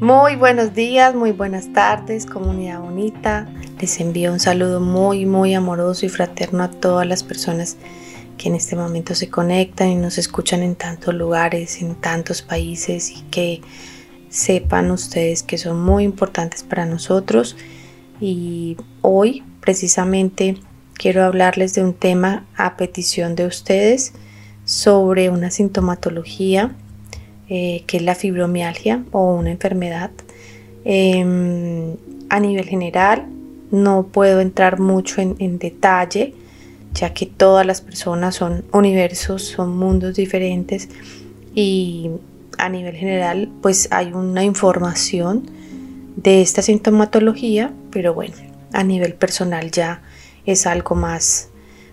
Muy buenos días, muy buenas tardes, comunidad bonita. Les envío un saludo muy, muy amoroso y fraterno a todas las personas que en este momento se conectan y nos escuchan en tantos lugares, en tantos países y que sepan ustedes que son muy importantes para nosotros. Y hoy precisamente quiero hablarles de un tema a petición de ustedes sobre una sintomatología eh, que es la fibromialgia o una enfermedad. Em, a nivel general, no puedo entrar mucho en, detalle, ya que todas las personas son universos, son mundos diferentes y a nivel general pues hay una información de esta sintomatología, pero bueno, a nivel personal ya es algo más,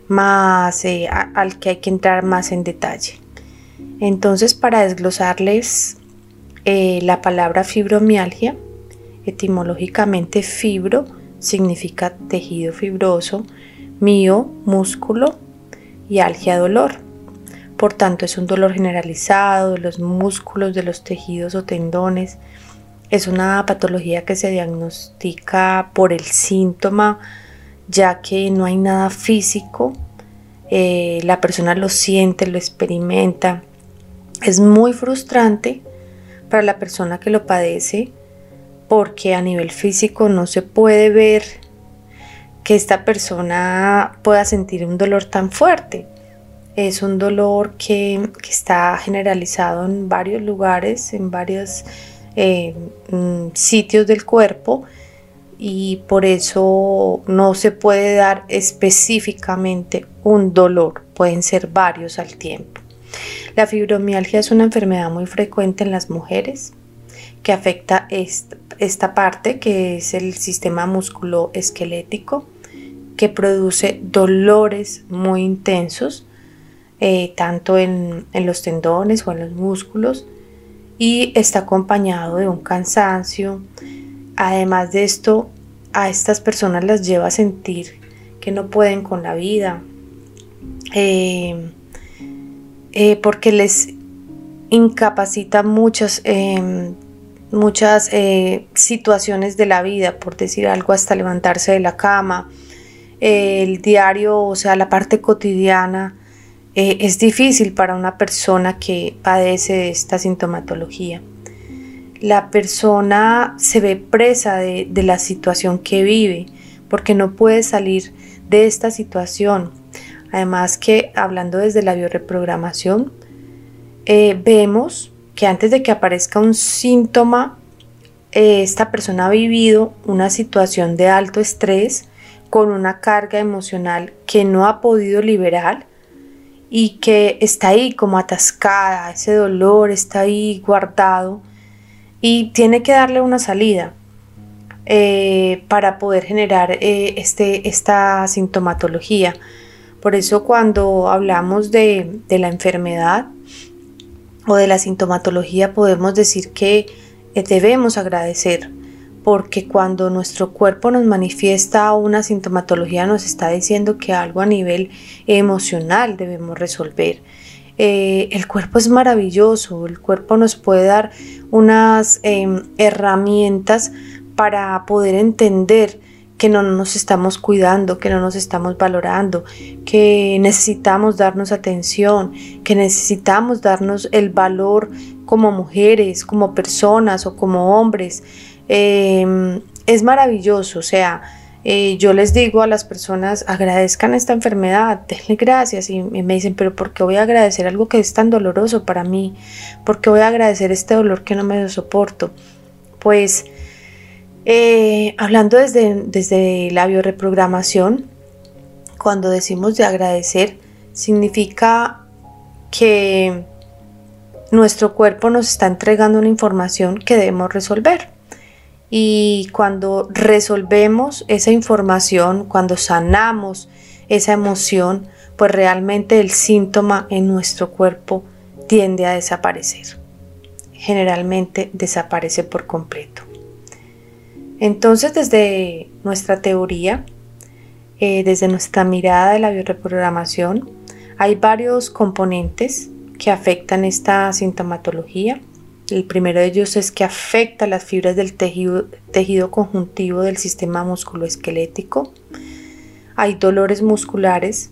más eh, al que hay que entrar más en detalle. Entonces, para desglosarles eh, la palabra fibromialgia, etimológicamente fibro significa tejido fibroso, mio, músculo y algia, dolor. Por tanto, es un dolor generalizado de los músculos, de los tejidos o tendones. Es una patología que se diagnostica por el síntoma, ya que no hay nada físico. Eh, la persona lo siente, lo experimenta. Es muy frustrante para la persona que lo padece porque a nivel físico no se puede ver que esta persona pueda sentir un dolor tan fuerte. Es un dolor que, está generalizado en varios lugares, en varios eh, mm, sitios del cuerpo y por eso no se puede dar específicamente un dolor, pueden ser varios al tiempo. La fibromialgia es una enfermedad muy frecuente en las mujeres que afecta esta, parte que es el sistema musculoesquelético que produce dolores muy intensos eh, tanto en, en los tendones o en los músculos y está acompañado de un cansancio. Además de esto, a estas personas las lleva a sentir que no pueden con la vida, eh, eh, porque les incapacita muchas, em, muchas eh, situaciones de la vida, por decir algo, hasta levantarse de la cama, el diario, o sea, la parte cotidiana, es difícil para una persona que padece esta sintomatología. La persona se ve presa de, la situación que vive porque no puede salir de esta situación. Además que hablando desde la bioreprogramación, eh, vemos que antes de que aparezca un síntoma, eh, esta persona ha vivido una situación de alto estrés con una carga emocional que no ha podido liberar y que está ahí como atascada, ese dolor está ahí guardado y tiene que darle una salida eh, para poder generar este, esta sintomatología. Por eso cuando hablamos de, la enfermedad o de la sintomatología podemos decir que eh, debemos agradecer porque cuando nuestro cuerpo nos manifiesta una sintomatología nos está diciendo que algo a nivel emocional debemos resolver. Eh, el cuerpo es maravilloso, el cuerpo nos puede dar unas em, herramientas para poder entender que no nos estamos cuidando, que no nos estamos valorando, que necesitamos darnos atención, que necesitamos darnos el valor como mujeres, como personas o como hombres. Em, es maravilloso, o sea, eh, yo les digo a las personas, agradezcan esta enfermedad, denle gracias y, me dicen, pero ¿por qué voy a agradecer algo que es tan doloroso para mí? ¿Por qué voy a agradecer este dolor que no me soporto? Pues eh, hablando desde, desde la bioreprogramación, cuando decimos de agradecer, significa que nuestro cuerpo nos está entregando una información que debemos resolver. Y cuando resolvemos esa información, cuando sanamos esa emoción, pues realmente el síntoma en nuestro cuerpo tiende a desaparecer. Generalmente desaparece por completo. Entonces, desde nuestra teoría, eh, desde nuestra mirada de la bioreprogramación, hay varios componentes que afectan esta sintomatología. El primero de ellos es que afecta las fibras del tejido, tejido conjuntivo del sistema musculoesquelético. Hay dolores musculares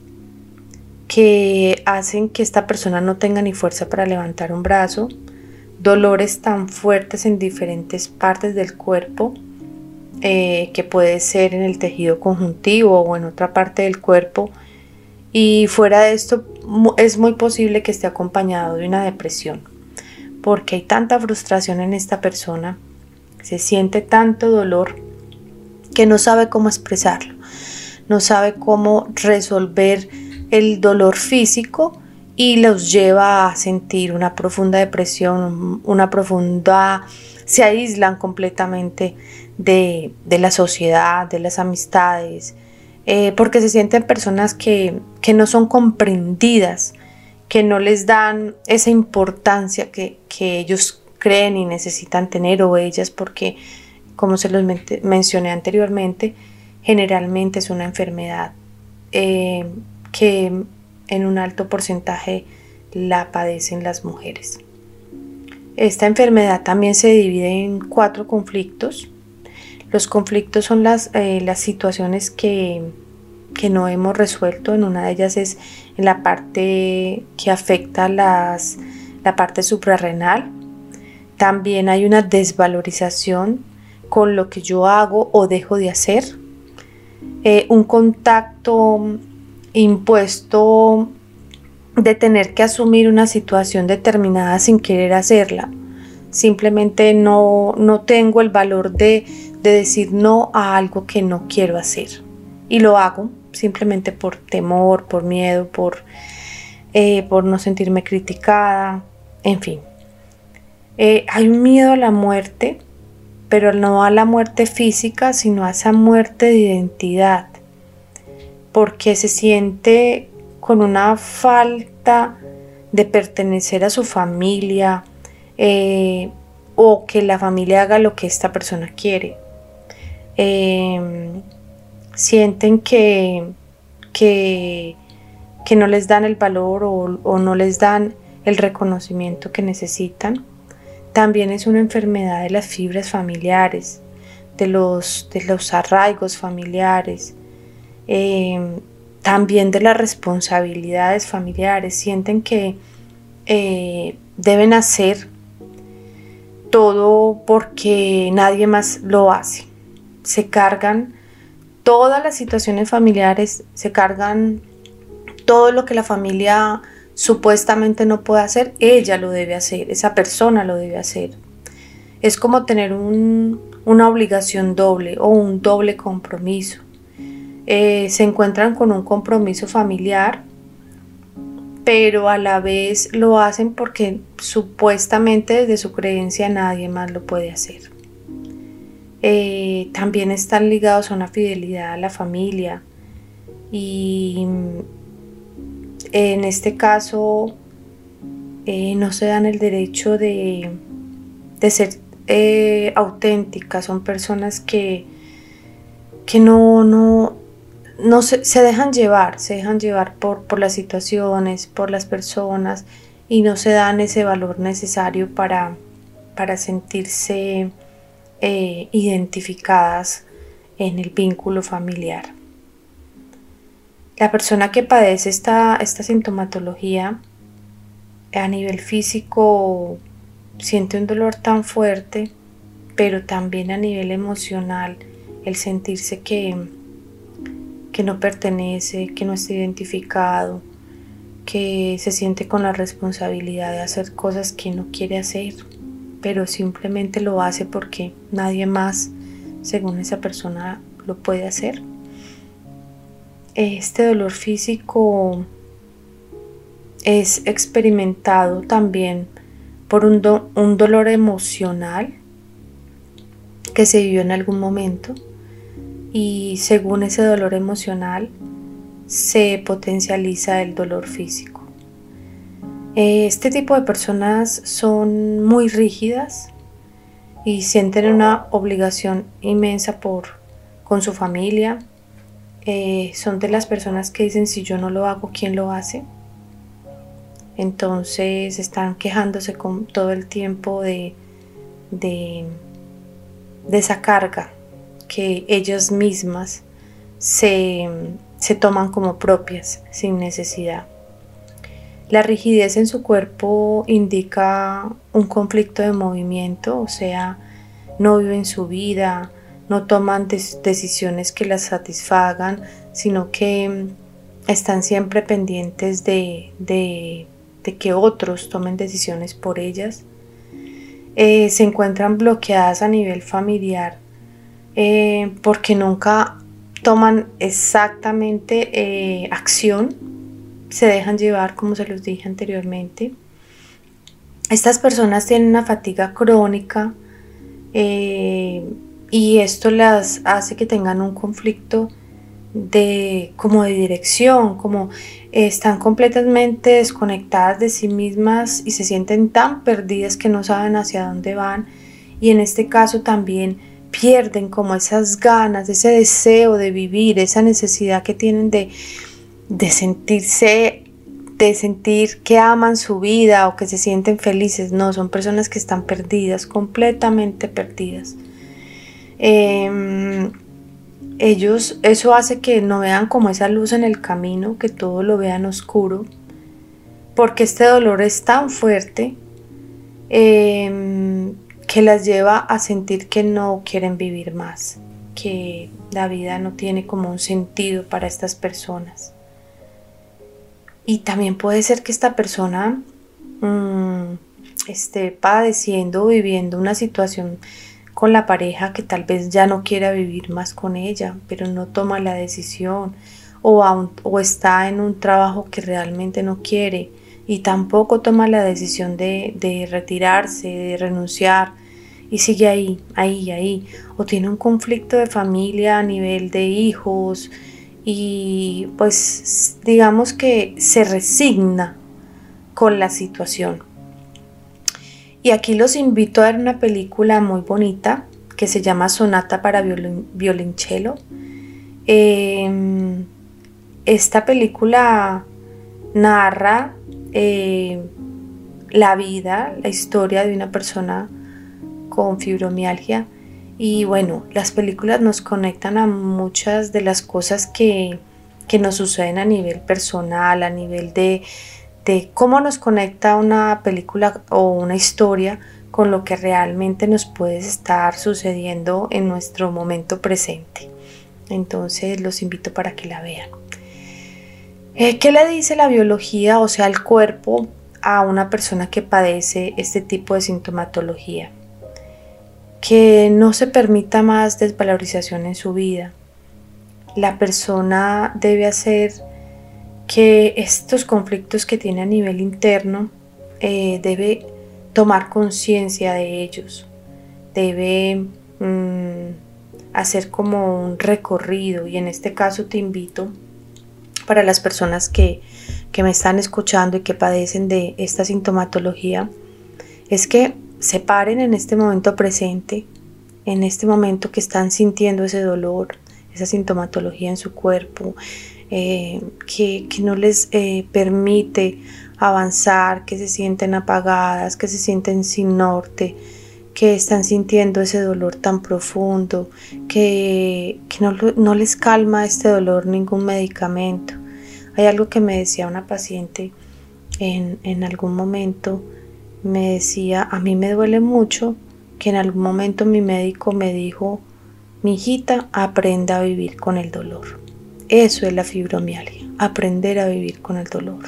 que hacen que esta persona no tenga ni fuerza para levantar un brazo, dolores tan fuertes en diferentes partes del cuerpo eh, que puede ser en el tejido conjuntivo o en otra parte del cuerpo. Y fuera de esto es muy posible que esté acompañado de una depresión, porque hay tanta frustración en esta persona, se siente tanto dolor que no sabe cómo expresarlo, no sabe cómo resolver el dolor físico y los lleva a sentir una profunda depresión, una profunda, se aíslan completamente de, la sociedad, de las amistades, eh, porque se sienten personas que, no son comprendidas, que no les dan esa importancia que, ellos creen y necesitan tener o ellas, porque como se los mencioné anteriormente, generalmente es una enfermedad eh, que en un alto porcentaje la padecen las mujeres. Esta enfermedad también se divide en cuatro conflictos los conflictos son las, eh, las situaciones que, no hemos resuelto. En una de ellas es en la parte que afecta las, la parte suprarrenal. También hay una desvalorización con lo que yo hago o dejo de hacer. Eh, un contacto impuesto de tener que asumir una situación determinada sin querer hacerla. Simplemente no, no tengo el valor de, de decir no a algo que no quiero hacer. Y lo hago simplemente por temor, por miedo, por, eh, por no sentirme criticada, en fin. Eh, hay un miedo a la muerte, pero no a la muerte física, sino a esa muerte de identidad, porque se siente con una falta de pertenecer a su familia eh, o que la familia haga lo que esta persona quiere. Em, sienten que, que, no les dan el valor o, no les dan el reconocimiento que necesitan. También es una enfermedad de las fibras familiares, de los, de los arraigos familiares, em, también de las responsabilidades familiares. Sienten que eh, deben hacer todo porque nadie más lo hace se cargan todas las situaciones familiares, se cargan todo lo que la familia supuestamente no puede hacer, ella lo debe hacer, esa persona lo debe hacer. Es como tener una obligación doble o un doble compromiso. Eh, se encuentran con un compromiso familiar, pero a la vez lo hacen porque supuestamente desde su creencia nadie más lo puede hacer. Eh, también están ligados a una fidelidad a la familia. Y en este caso eh, no se dan el derecho de, ser eh, auténticas, son personas que, que no, no, no se, se, dejan llevar, se dejan llevar por, por las situaciones, por las personas y no se dan ese valor necesario para, para sentirse eh, identificadas en el vínculo familiar. La persona que padece esta, esta sintomatología a nivel físico siente un dolor tan fuerte, pero también a nivel emocional el sentirse que, que no pertenece, que no está identificado, que se siente con la responsabilidad de hacer cosas que no quiere hacer pero simplemente lo hace porque nadie más, según esa persona, lo puede hacer. Este dolor físico es experimentado también por un, dolor emocional que se vivió en algún momento y según ese dolor emocional se potencializa el dolor físico. Este tipo de personas son muy rígidas y sienten una obligación inmensa por, con su familia. Eh, son de las personas que dicen si yo no lo hago, ¿quién lo hace? Entonces están quejándose con todo el tiempo de, de, de esa carga que ellas mismas se, se toman como propias sin necesidad. La rigidez en su cuerpo indica un conflicto de movimiento, o sea, no viven su vida, no toman decisiones que las satisfagan, sino que están siempre pendientes de, de que otros tomen decisiones por ellas. Eh, se encuentran bloqueadas a nivel familiar eh, porque nunca toman exactamente eh, acción, se dejan llevar como se los dije anteriormente. Estas personas tienen una fatiga crónica y esto las hace que tengan un conflicto de como de dirección, como están completamente desconectadas de sí mismas y se sienten tan perdidas que no saben hacia dónde van y en este caso también pierden como esas ganas, ese deseo de vivir, esa necesidad que tienen de, de sentirse, de sentir que aman su vida o que se sienten felices. No, son personas que están perdidas, completamente perdidas. Em, ellos, eso hace que no vean como esa luz en el camino, que todo lo vean oscuro, porque este dolor es tan fuerte em, que las lleva a sentir que no quieren vivir más, que la vida no tiene como un sentido para estas personas. Y también puede ser que esta persona mm, esté padeciendo, viviendo una situación con la pareja que tal vez ya no quiera vivir más con ella, pero no toma la decisión, o, o está en un trabajo que realmente no quiere y tampoco toma la decisión de, de retirarse, de renunciar, y sigue ahí, ahí, ahí, o tiene un conflicto de familia a nivel de hijos, y pues digamos que se resigna con la situación. Y aquí los invito a ver una película muy bonita que se llama Sonata para Violonchelo. Em, esta película narra eh, la vida, la historia de una persona con fibromialgia. Y bueno, las películas nos conectan a muchas de las cosas que, que nos suceden a nivel personal, a nivel de, de cómo nos conecta una película o una historia con lo que realmente nos puede estar sucediendo en nuestro momento presente. Entonces los invito para que la vean. Eh, ¿Qué le dice la biología, o sea, el cuerpo, a una persona que padece este tipo de sintomatología? Que no se permita más desvalorización en su vida. La persona debe hacer que estos conflictos que tiene a nivel interno eh, debe tomar conciencia de ellos, debe mm, hacer como un recorrido y en este caso te invito para las personas que, que me están escuchando y que padecen de esta sintomatología, es que se paren en este momento presente, en este momento que están sintiendo ese dolor, esa sintomatología en su cuerpo, eh, que, no les eh, permite avanzar, que se sienten apagadas, que se sienten sin norte, que están sintiendo ese dolor tan profundo, que, no, les calma este dolor ningún medicamento. Hay algo que me decía una paciente en, en algún momento, me decía, a mí me duele mucho que en algún momento mi médico me dijo, mi hijita, aprenda a vivir con el dolor. Eso es la fibromialgia, aprender a vivir con el dolor.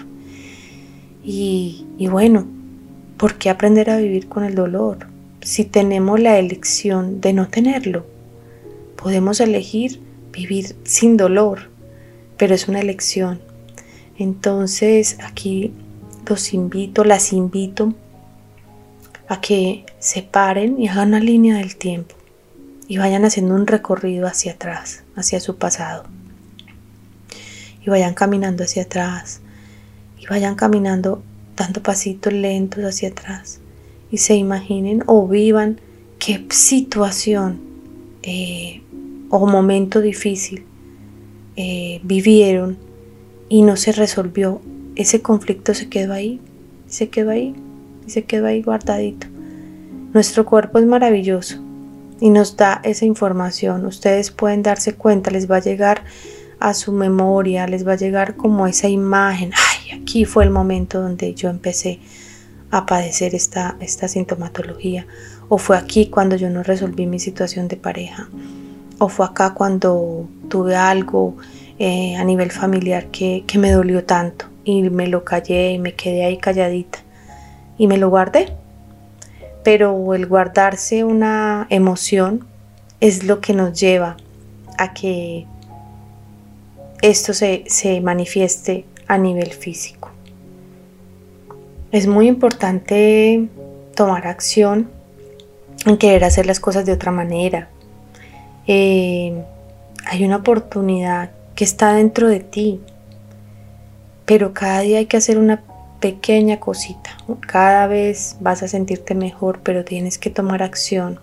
Y, bueno, ¿por qué aprender a vivir con el dolor? Si tenemos la elección de no tenerlo, podemos elegir vivir sin dolor, pero es una elección. Entonces aquí los invito, las invito a que se paren y hagan una línea del tiempo. y vayan haciendo un recorrido hacia atrás, hacia su pasado. Y vayan caminando hacia atrás. Y vayan caminando dando pasitos lentos hacia atrás. Y se imaginen o vivan qué situación eh, o momento difícil eh, vivieron y no se resolvió. Ese conflicto se quedó ahí, se quedó ahí y se quedó ahí guardadito. Nuestro cuerpo es maravilloso y nos da esa información. Ustedes pueden darse cuenta, les va a llegar a su memoria, les va a llegar como esa imagen. Ay, aquí fue el momento donde yo empecé a padecer esta, esta sintomatología. O fue aquí cuando yo no resolví mi situación de pareja. O fue acá cuando tuve algo eh, a nivel familiar que, que me dolió tanto. Y me lo callé y me quedé ahí calladita. Y me lo guardé pero el guardarse una emoción es lo que nos lleva a que esto se, manifieste a nivel físico. Es muy importante tomar acción en querer hacer las cosas de otra manera. Eh, hay una oportunidad que está dentro de ti, pero cada día hay que hacer una pequeña cosita. Cada vez vas a sentirte mejor, pero tienes que tomar acción.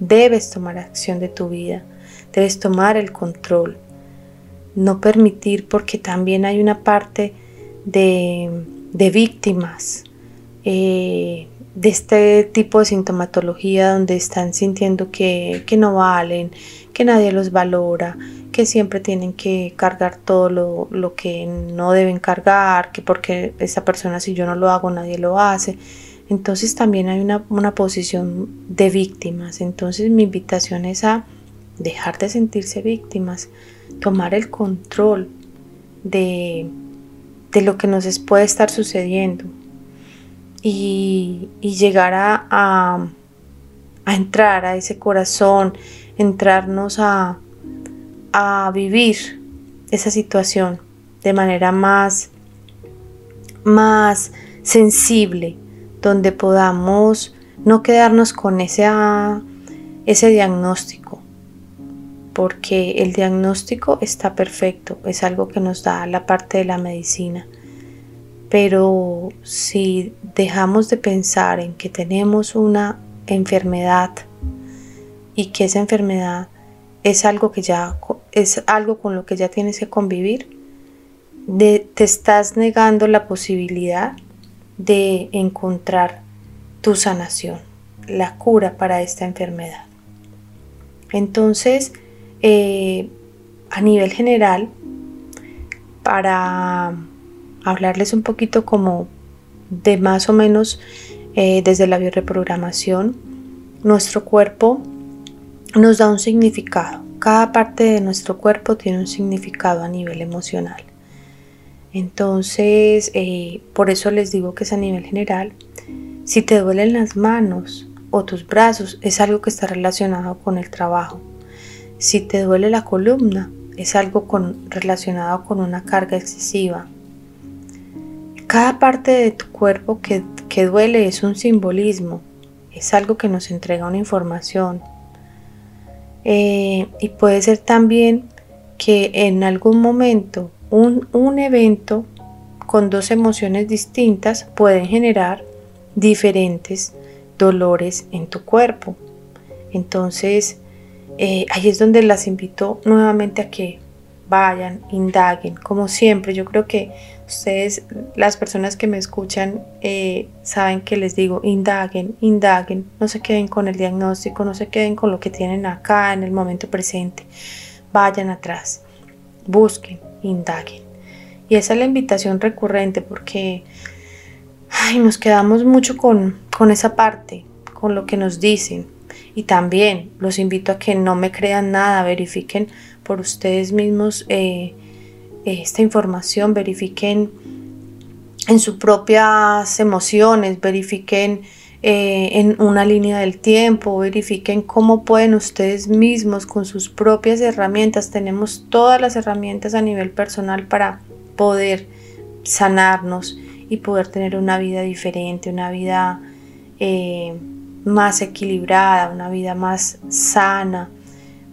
Debes tomar acción de tu vida. Debes tomar el control. No permitir, porque también hay una parte de, víctimas eh, de este tipo de sintomatología donde están sintiendo que, que no valen, que nadie los valora, que siempre tienen que cargar todo lo, que no deben cargar, que porque esa persona si yo no lo hago nadie lo hace. Entonces también hay una, posición de víctimas. Entonces mi invitación es a dejar de sentirse víctimas, tomar el control de, lo que nos puede estar sucediendo y, llegar a, a entrar a ese corazón, entrarnos a, a vivir esa situación de manera más, más sensible, donde podamos no quedarnos con ese, ese diagnóstico, porque el diagnóstico está perfecto, es algo que nos da la parte de la medicina. Pero si dejamos de pensar en que tenemos una enfermedad y que esa enfermedad es algo que ya es algo con lo que ya tienes que convivir, te estás negando la posibilidad de encontrar tu sanación, la cura para esta enfermedad. Entonces, eh, a nivel general, para hablarles un poquito como de más o menos eh, desde la bioreprogramación, nuestro cuerpo nos da un significado. Cada parte de nuestro cuerpo tiene un significado a nivel emocional. Entonces, eh, por eso les digo que es a nivel general. Si te duelen las manos o tus brazos, es algo que está relacionado con el trabajo. Si te duele la columna, es algo relacionado con una carga excesiva. Cada parte de tu cuerpo que, que duele es un simbolismo, es algo que nos entrega una información, eh, y puede ser también que en algún momento un, un evento con dos emociones distintas pueden generar diferentes dolores en tu cuerpo. Entonces, eh, ahí es donde las invito nuevamente a que vayan, indaguen. Como siempre, yo creo que ustedes, las personas que me escuchan, eh, saben que les digo, indaguen, indaguen, no se queden con el diagnóstico, no se queden con lo que tienen acá en el momento presente. Vayan atrás, busquen, indaguen. Y esa es la invitación recurrente porque ay, nos quedamos mucho con, con esa parte, con lo que nos dicen. Y también los invito a que no me crean nada, verifiquen por ustedes mismos eh, esta información, verifiquen en sus propias emociones, verifiquen eh, en una línea del tiempo, verifiquen cómo pueden ustedes mismos con sus propias herramientas. Tenemos todas las herramientas a nivel personal para poder sanarnos y poder tener una vida diferente, una vida eh, más equilibrada, una vida más sana,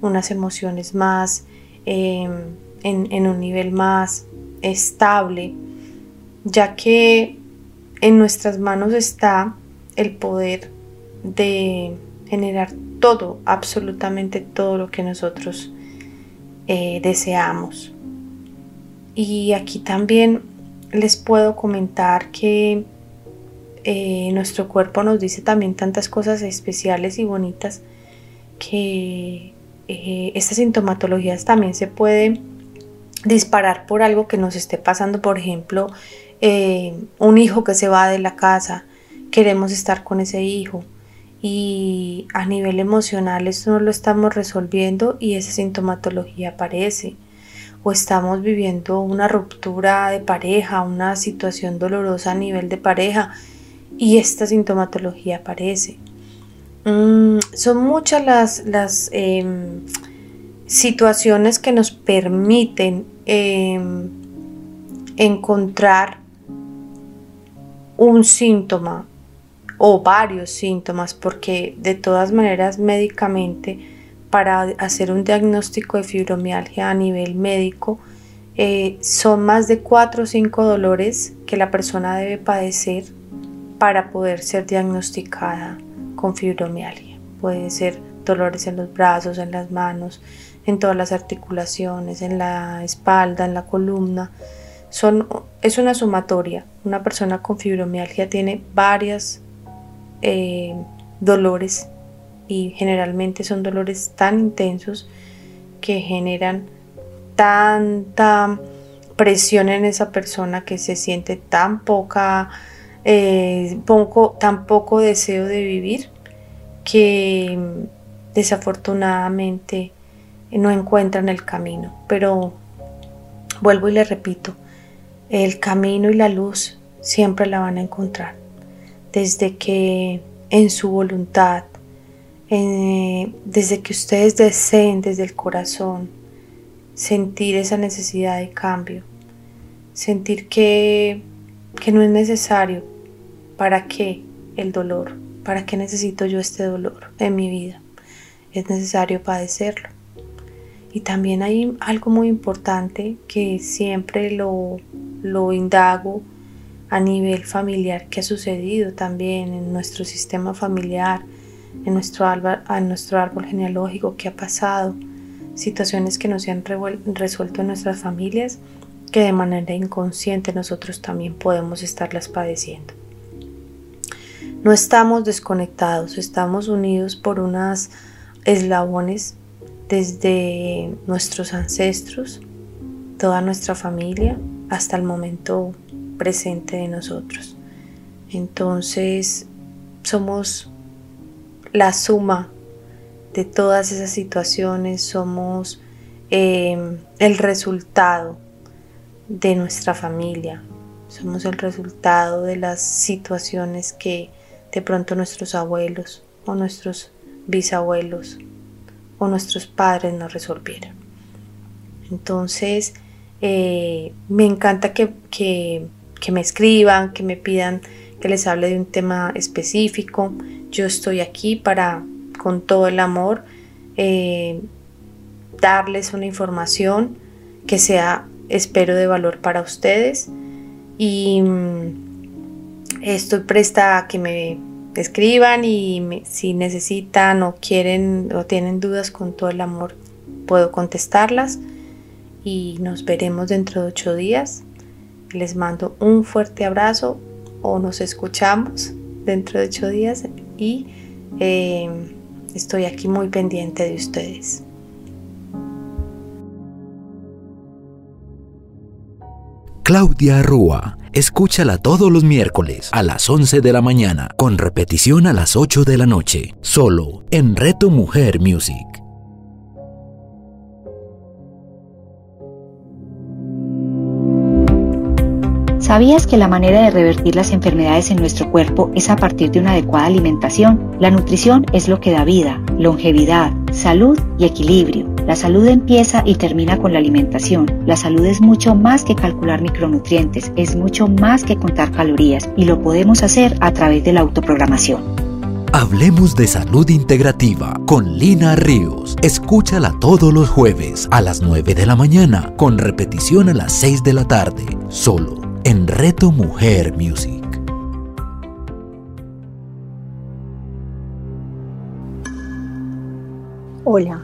unas emociones más em, en un nivel más estable, ya que en nuestras manos está el poder de generar todo, absolutamente todo lo que nosotros eh, deseamos. Y aquí también les puedo comentar que eh, nuestro cuerpo nos dice también tantas cosas especiales y bonitas que eh, estas sintomatologías también se pueden disparar por algo que nos esté pasando, por ejemplo, un hijo que se va de la casa, queremos estar con ese hijo y a nivel emocional esto no lo estamos resolviendo y esa sintomatología aparece o estamos viviendo una ruptura de pareja, una situación dolorosa a nivel de pareja y esta sintomatología aparece. Mm, son muchas las, las em, situaciones que nos permiten em, encontrar un síntoma o varios síntomas, porque de todas maneras médicamente para hacer un diagnóstico de fibromialgia a nivel médico eh, son más de 4 o 5 dolores que la persona debe padecer para poder ser diagnosticada con fibromialgia. Puede ser dolores en los brazos, en las manos, en todas las articulaciones, en la espalda, en la columna. Son, es una sumatoria. Una persona con fibromialgia tiene varias eh, dolores y generalmente son dolores tan intensos que generan tanta presión en esa persona que se siente tan poca, eh, poco, tan poco deseo de vivir que desafortunadamente no encuentran el camino. Pero vuelvo y le repito, el camino y la luz siempre la van a encontrar desde que en su voluntad, desde que ustedes deseen desde el corazón sentir esa necesidad de cambio, sentir que, que no es necesario, ¿para qué el dolor? ¿Para qué necesito yo este dolor en mi vida? Es necesario padecerlo. Y también hay algo muy importante que siempre lo, lo indago a nivel familiar que ha sucedido también en nuestro sistema familiar, en nuestro árbol, nuestro árbol genealógico, que ha pasado, situaciones que no se han resuelto en nuestras familias, que de manera inconsciente nosotros también podemos estarlas padeciendo. No estamos desconectados, estamos unidos por unas eslabones desde nuestros ancestros, toda nuestra familia, hasta el momento presente de nosotros. Entonces somos la suma de todas esas situaciones, somos em, el resultado de nuestra familia, somos el resultado de las situaciones que de pronto nuestros abuelos o nuestros bisabuelos nuestros padres nos resolvieron. Entonces, eh, me encanta que, que que me escriban, que me pidan que les hable de un tema específico. Yo estoy aquí para, con todo el amor, eh, darles una información que sea, espero, de valor para ustedes. Y mm, estoy presta a que me escriban y si necesitan o quieren o tienen dudas con todo el amor, puedo contestarlas. Y nos veremos dentro de ocho días. Les mando un fuerte abrazo o nos escuchamos dentro de ocho días y eh, estoy aquí muy pendiente de ustedes. Claudia Rúa. Escúchala todos los miércoles a las 11 de la mañana, con repetición a las 8 de la noche, solo en Reto Mujer Music. ¿Sabías que la manera de revertir las enfermedades en nuestro cuerpo es a partir de una adecuada alimentación? La nutrición es lo que da vida, longevidad, salud y equilibrio. La salud empieza y termina con la alimentación. La salud es mucho más que calcular micronutrientes, es mucho más que contar calorías y lo podemos hacer a través de la autoprogramación. Hablemos de salud integrativa con Lina Ríos. Escúchala todos los jueves a las 9 de la mañana con repetición a las 6 de la tarde, solo en Reto Mujer Music. Hola,